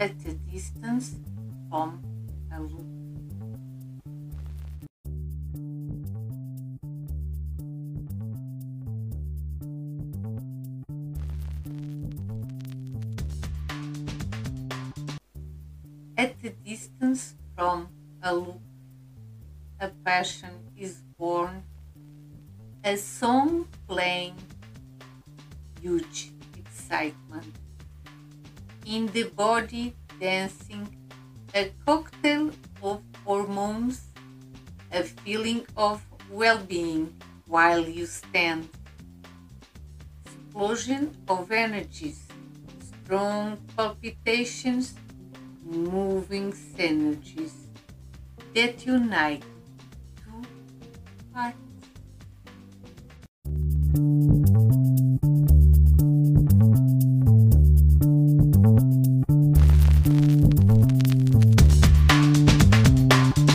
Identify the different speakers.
Speaker 1: at a distance from a look. At a distance from a look, a passion is born, a song playing, huge excitement. In the body dancing, a cocktail of hormones, a feeling of well being while you stand. Explosion of energies, strong palpitations, moving synergies that unite two hearts.